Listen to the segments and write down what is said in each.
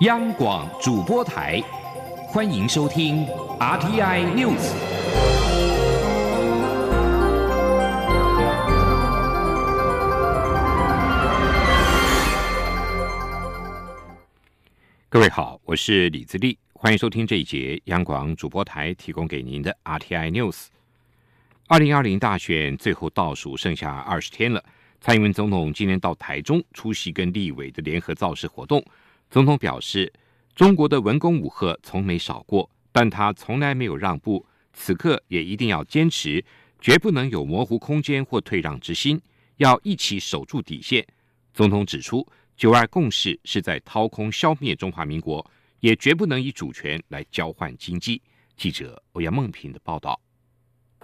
央广主播台，欢迎收听 RTI News。各位好，我是李自立，欢迎收听这一节央广主播台提供给您的 RTI News。二零二零大选最后倒数剩下二十天了，蔡英文总统今天到台中出席跟立委的联合造势活动。总统表示，中国的文攻武赫从没少过，但他从来没有让步，此刻也一定要坚持，绝不能有模糊空间或退让之心，要一起守住底线。总统指出，九二共识是在掏空、消灭中华民国，也绝不能以主权来交换经济。记者欧阳梦平的报道。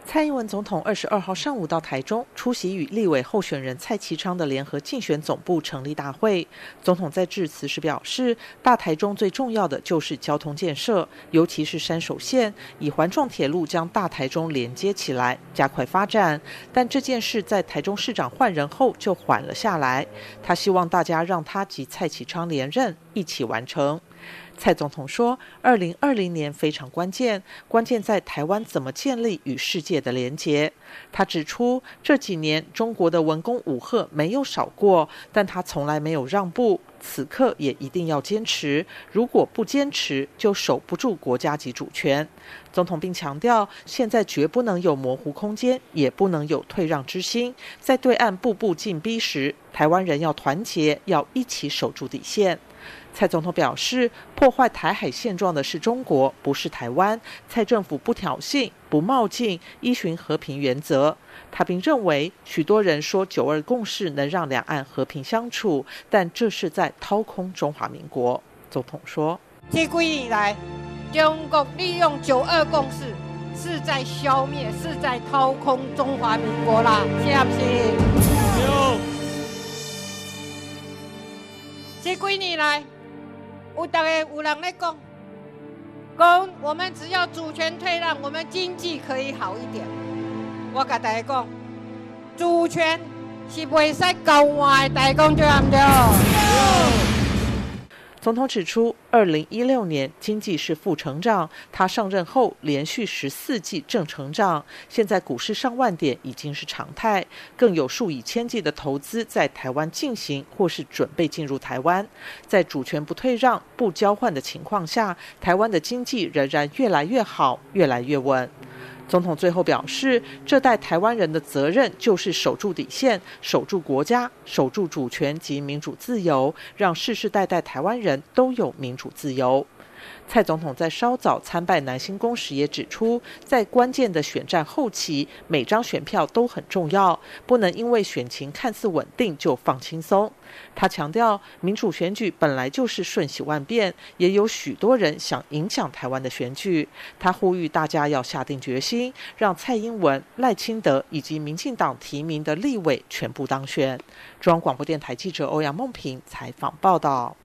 蔡英文总统二十二号上午到台中出席与立委候选人蔡其昌的联合竞选总部成立大会。总统在致辞时表示，大台中最重要的就是交通建设，尤其是山手线，以环状铁路将大台中连接起来，加快发展。但这件事在台中市长换人后就缓了下来。他希望大家让他及蔡其昌连任，一起完成。蔡总统说：“二零二零年非常关键，关键在台湾怎么建立与世界的连结。”他指出，这几年中国的文攻武赫没有少过，但他从来没有让步，此刻也一定要坚持。如果不坚持，就守不住国家级主权。总统并强调，现在绝不能有模糊空间，也不能有退让之心。在对岸步步进逼时，台湾人要团结，要一起守住底线。蔡总统表示，破坏台海现状的是中国，不是台湾。蔡政府不挑衅、不冒进，依循和平原则。他并认为，许多人说九二共识能让两岸和平相处，但这是在掏空中华民国。总统说：“这几年来，中国利用九二共识是在消灭、是在掏空中华民国啦，是不是？这几年来。”有大家有人来讲，讲我们只要主权退让，我们经济可以好一点。我跟大家讲，主权是袂使交换的，大家讲对唔对？总统指出，二零一六年经济是负成长，他上任后连续十四季正成长，现在股市上万点已经是常态，更有数以千计的投资在台湾进行或是准备进入台湾，在主权不退让、不交换的情况下，台湾的经济仍然越来越好，越来越稳。总统最后表示，这代台湾人的责任就是守住底线，守住国家，守住主权及民主自由，让世世代代台湾人都有民主自由。蔡总统在稍早参拜南新宫时也指出，在关键的选战后期，每张选票都很重要，不能因为选情看似稳定就放轻松。他强调，民主选举本来就是瞬息万变，也有许多人想影响台湾的选举。他呼吁大家要下定决心，让蔡英文、赖清德以及民进党提名的立委全部当选。中央广播电台记者欧阳梦平采访报道。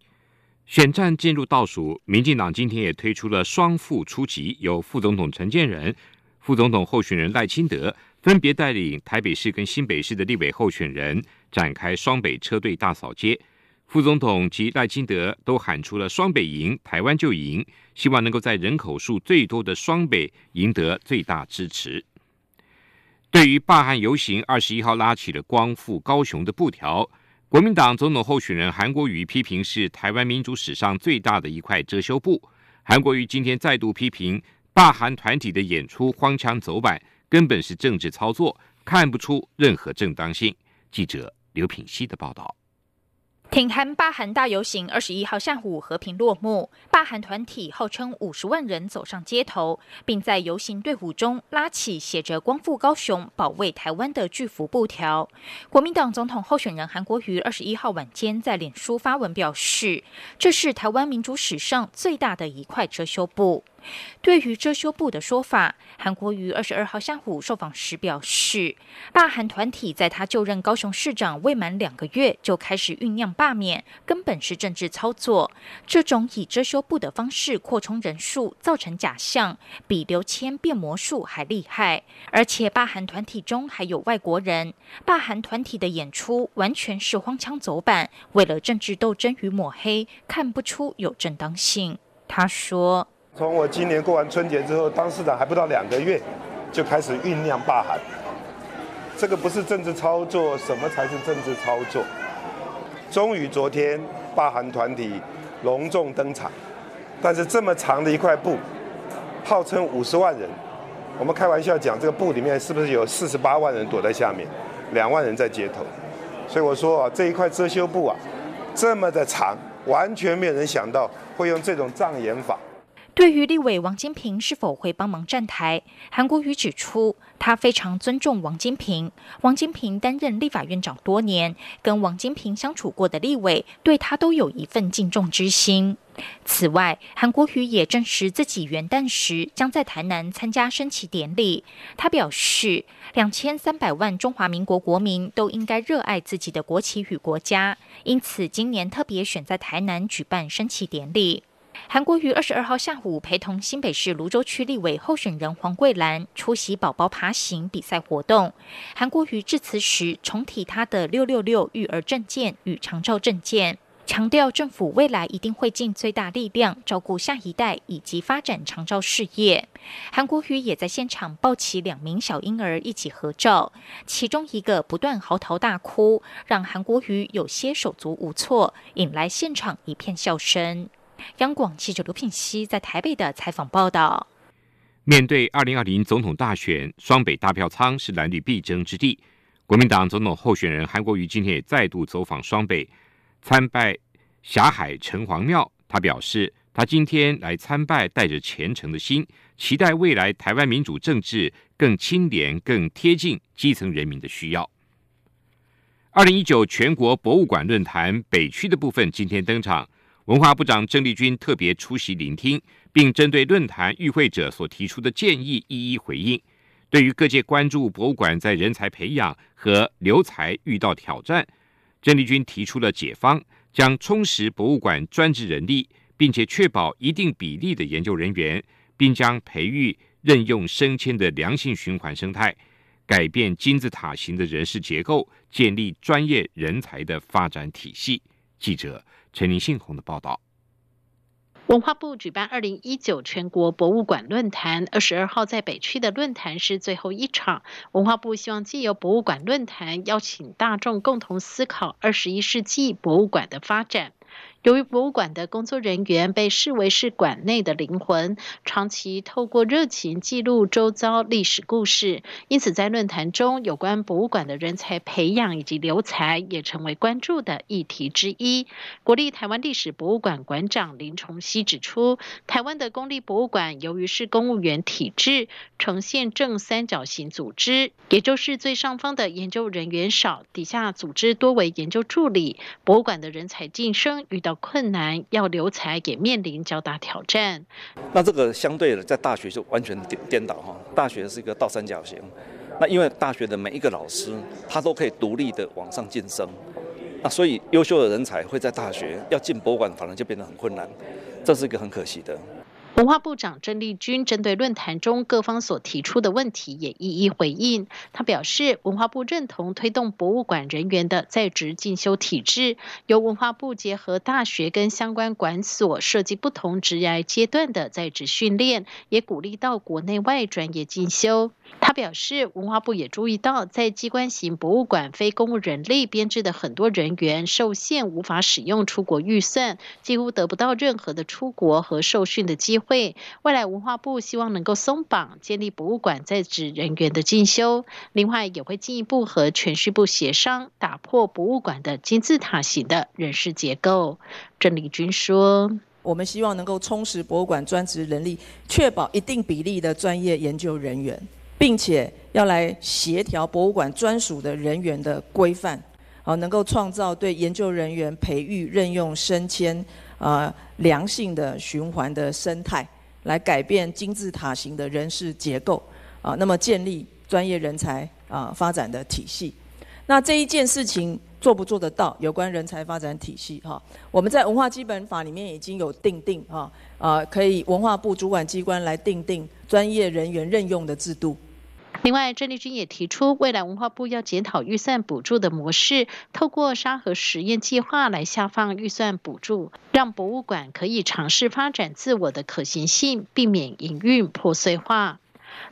选战进入倒数，民进党今天也推出了双副出击，由副总统陈建仁、副总统候选人赖清德分别带领台北市跟新北市的立委候选人展开双北车队大扫街。副总统及赖清德都喊出了“双北赢，台湾就赢”，希望能够在人口数最多的双北赢得最大支持。对于罢汉游行，二十一号拉起了光复高雄的布条。国民党总统候选人韩国瑜批评是台湾民主史上最大的一块遮羞布。韩国瑜今天再度批评罢韩团体的演出荒腔走板，根本是政治操作，看不出任何正当性。记者刘品希的报道。挺韩罢韩大游行二十一号下午和平落幕，罢韩团体号称五十万人走上街头，并在游行队伍中拉起写着“光复高雄，保卫台湾”的巨幅布条。国民党总统候选人韩国瑜二十一号晚间在脸书发文表示，这是台湾民主史上最大的一块遮羞布。对于遮羞布的说法，韩国瑜二十二号下午受访时表示，罢韩团体在他就任高雄市长未满两个月就开始酝酿罢免，根本是政治操作。这种以遮羞布的方式扩充人数，造成假象，比刘谦变魔术还厉害。而且罢韩团体中还有外国人，罢韩团体的演出完全是荒腔走板，为了政治斗争与抹黑，看不出有正当性。他说。从我今年过完春节之后当市长还不到两个月，就开始酝酿罢韩，这个不是政治操作，什么才是政治操作？终于昨天罢韩团体隆重登场，但是这么长的一块布，号称五十万人，我们开玩笑讲，这个布里面是不是有四十八万人躲在下面，两万人在街头？所以我说啊，这一块遮羞布啊，这么的长，完全没有人想到会用这种障眼法。对于立委王金平是否会帮忙站台，韩国瑜指出，他非常尊重王金平。王金平担任立法院长多年，跟王金平相处过的立委，对他都有一份敬重之心。此外，韩国瑜也证实自己元旦时将在台南参加升旗典礼。他表示，两千三百万中华民国国民都应该热爱自己的国旗与国家，因此今年特别选在台南举办升旗典礼。韩国瑜二十二号下午陪同新北市泸州区立委候选人黄桂兰出席宝宝爬行比赛活动。韩国瑜致辞时重提他的“六六六”育儿证件与长照证件，强调政府未来一定会尽最大力量照顾下一代以及发展长照事业。韩国瑜也在现场抱起两名小婴儿一起合照，其中一个不断嚎啕大哭，让韩国瑜有些手足无措，引来现场一片笑声。央广记者刘品熙在台北的采访报道：面对二零二零总统大选，双北大票仓是蓝绿必争之地。国民党总统候选人韩国瑜今天也再度走访双北，参拜霞海城隍庙。他表示，他今天来参拜，带着虔诚的心，期待未来台湾民主政治更清廉、更贴近基层人民的需要。二零一九全国博物馆论坛北区的部分今天登场。文化部长郑丽君特别出席聆听，并针对论坛与会者所提出的建议一一回应。对于各界关注博物馆在人才培养和留才遇到挑战，郑丽君提出了解方，将充实博物馆专职人力，并且确保一定比例的研究人员，并将培育任用升迁的良性循环生态，改变金字塔型的人事结构，建立专业人才的发展体系。记者。陈林信宏的报道：文化部举办二零一九全国博物馆论坛，二十二号在北区的论坛是最后一场。文化部希望借由博物馆论坛，邀请大众共同思考二十一世纪博物馆的发展。由于博物馆的工作人员被视为是馆内的灵魂，长期透过热情记录周遭历史故事，因此在论坛中有关博物馆的人才培养以及留才也成为关注的议题之一。国立台湾历史博物馆馆长林崇熙指出，台湾的公立博物馆由于是公务员体制，呈现正三角形组织，也就是最上方的研究人员少，底下组织多为研究助理，博物馆的人才晋升遇到到。困难要留才，也面临较大挑战。那这个相对的，在大学就完全颠颠倒哈。大学是一个倒三角形，那因为大学的每一个老师，他都可以独立的往上晋升，那所以优秀的人才会在大学要进博物馆，反而就变得很困难，这是一个很可惜的。文化部长郑丽君针对论坛中各方所提出的问题也一一回应。他表示，文化部认同推动博物馆人员的在职进修体制，由文化部结合大学跟相关馆所设计不同职涯阶段的在职训练，也鼓励到国内外专业进修。他表示，文化部也注意到，在机关型博物馆非公务人力编制的很多人员受限，无法使用出国预算，几乎得不到任何的出国和受训的机会。未来文化部希望能够松绑，建立博物馆在职人员的进修。另外，也会进一步和全序部协商，打破博物馆的金字塔型的人事结构。郑丽君说：“我们希望能够充实博物馆专职人力，确保一定比例的专业研究人员。”并且要来协调博物馆专属的人员的规范，啊，能够创造对研究人员培育、任用、升迁，啊，良性的循环的生态，来改变金字塔型的人事结构啊，那么建立专业人才啊发展的体系。那这一件事情做不做得到？有关人才发展体系哈，我们在文化基本法里面已经有定定哈，啊，可以文化部主管机关来定定专业人员任用的制度。另外，郑丽君也提出，未来文化部要检讨预算补助的模式，透过沙河实验计划来下放预算补助，让博物馆可以尝试发展自我的可行性，避免营运破碎化。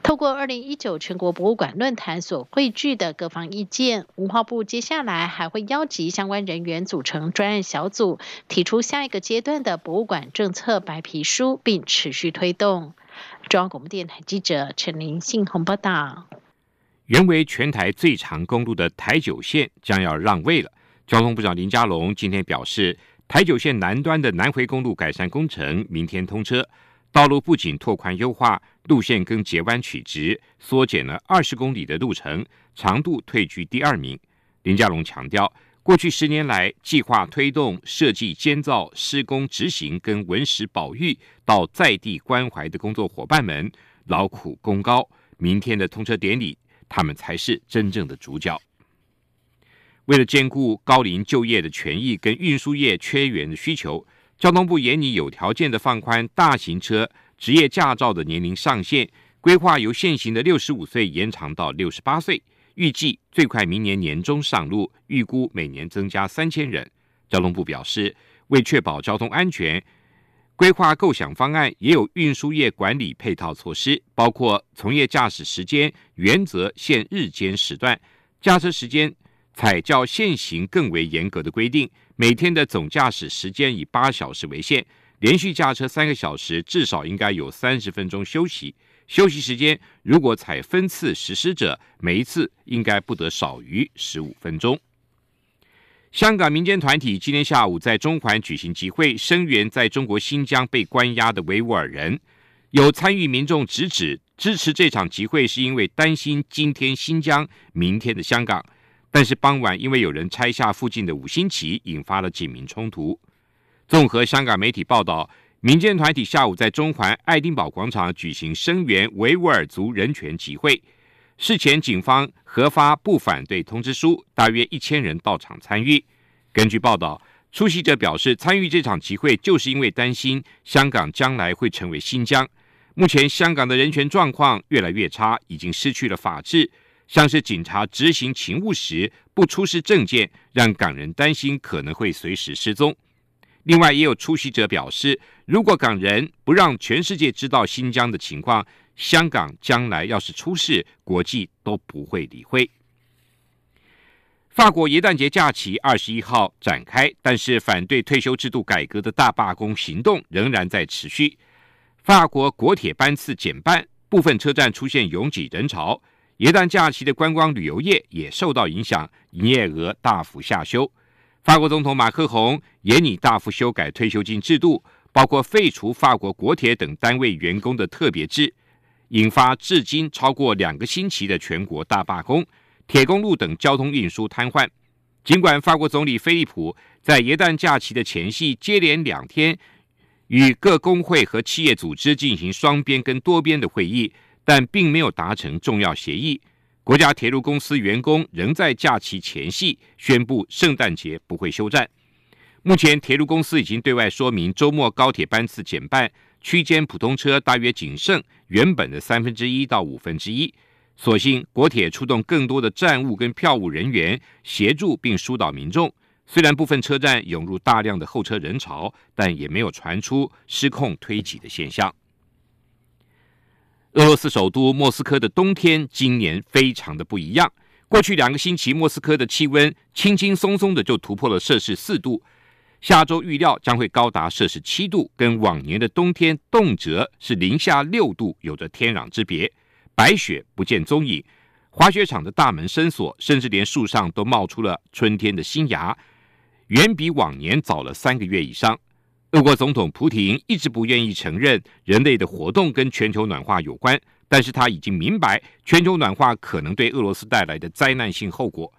透过二零一九全国博物馆论坛所汇聚的各方意见，文化部接下来还会邀集相关人员组成专案小组，提出下一个阶段的博物馆政策白皮书，并持续推动。中央广播电台记者陈林信鸿报道：原为全台最长公路的台九线将要让位了。交通部长林佳龙今天表示，台九线南端的南回公路改善工程明天通车，道路不仅拓宽优化，路线更截弯曲直，缩减了二十公里的路程，长度退居第二名。林佳龙强调。过去十年来，计划推动设计、监造、施工、执行跟文史保育到在地关怀的工作伙伴们劳苦功高。明天的通车典礼，他们才是真正的主角。为了兼顾高龄就业的权益跟运输业缺员的需求，交通部严拟有条件的放宽大型车职业驾照的年龄上限，规划由现行的六十五岁延长到六十八岁。预计最快明年年中上路，预估每年增加三千人。交通部表示，为确保交通安全，规划构想方案也有运输业管理配套措施，包括从业驾驶时间原则限日间时段，驾车时间采较现行更为严格的规定，每天的总驾驶时间以八小时为限，连续驾车三个小时至少应该有三十分钟休息。休息时间如果采分次实施者，每一次应该不得少于十五分钟。香港民间团体今天下午在中环举行集会，声援在中国新疆被关押的维吾尔人。有参与民众直指支持这场集会，是因为担心今天新疆，明天的香港。但是傍晚因为有人拆下附近的五星旗，引发了警民冲突。综合香港媒体报道。民间团体下午在中环爱丁堡广场举行声援维吾尔族人权集会。事前，警方核发不反对通知书，大约一千人到场参与。根据报道，出席者表示，参与这场集会就是因为担心香港将来会成为新疆。目前，香港的人权状况越来越差，已经失去了法治，像是警察执行勤务时不出示证件，让港人担心可能会随时失踪。另外，也有出席者表示，如果港人不让全世界知道新疆的情况，香港将来要是出事，国际都不会理会。法国耶诞节假期二十一号展开，但是反对退休制度改革的大罢工行动仍然在持续。法国国铁班次减半，部分车站出现拥挤人潮，耶诞假期的观光旅游业也受到影响，营业额大幅下修。法国总统马克宏也拟大幅修改退休金制度，包括废除法国国铁等单位员工的特别制，引发至今超过两个星期的全国大罢工，铁公路等交通运输瘫痪。尽管法国总理菲利普在耶诞假期的前夕接连两天与各工会和企业组织进行双边跟多边的会议，但并没有达成重要协议。国家铁路公司员工仍在假期前夕宣布，圣诞节不会休战。目前，铁路公司已经对外说明，周末高铁班次减半，区间普通车大约仅剩原本的三分之一到五分之一。所幸，国铁出动更多的站务跟票务人员协助并疏导民众。虽然部分车站涌入大量的候车人潮，但也没有传出失控推挤的现象。俄罗斯首都莫斯科的冬天今年非常的不一样。过去两个星期，莫斯科的气温轻轻松松的就突破了摄氏四度。下周预料将会高达摄氏七度，跟往年的冬天动辄是零下六度有着天壤之别。白雪不见踪影，滑雪场的大门深锁，甚至连树上都冒出了春天的新芽，远比往年早了三个月以上。俄国总统普京一直不愿意承认人类的活动跟全球暖化有关，但是他已经明白全球暖化可能对俄罗斯带来的灾难性后果。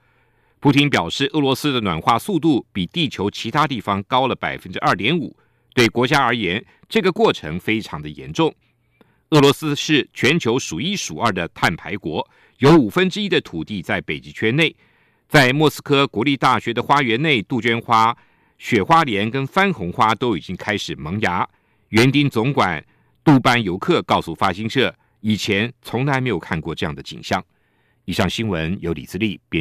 普京表示，俄罗斯的暖化速度比地球其他地方高了百分之二点五，对国家而言，这个过程非常的严重。俄罗斯是全球数一数二的碳排国，有五分之一的土地在北极圈内。在莫斯科国立大学的花园内，杜鹃花、雪花莲跟番红花都已经开始萌芽。园丁总管杜班游客告诉发行社，以前从来没有看过这样的景象。以上新闻由李自立编。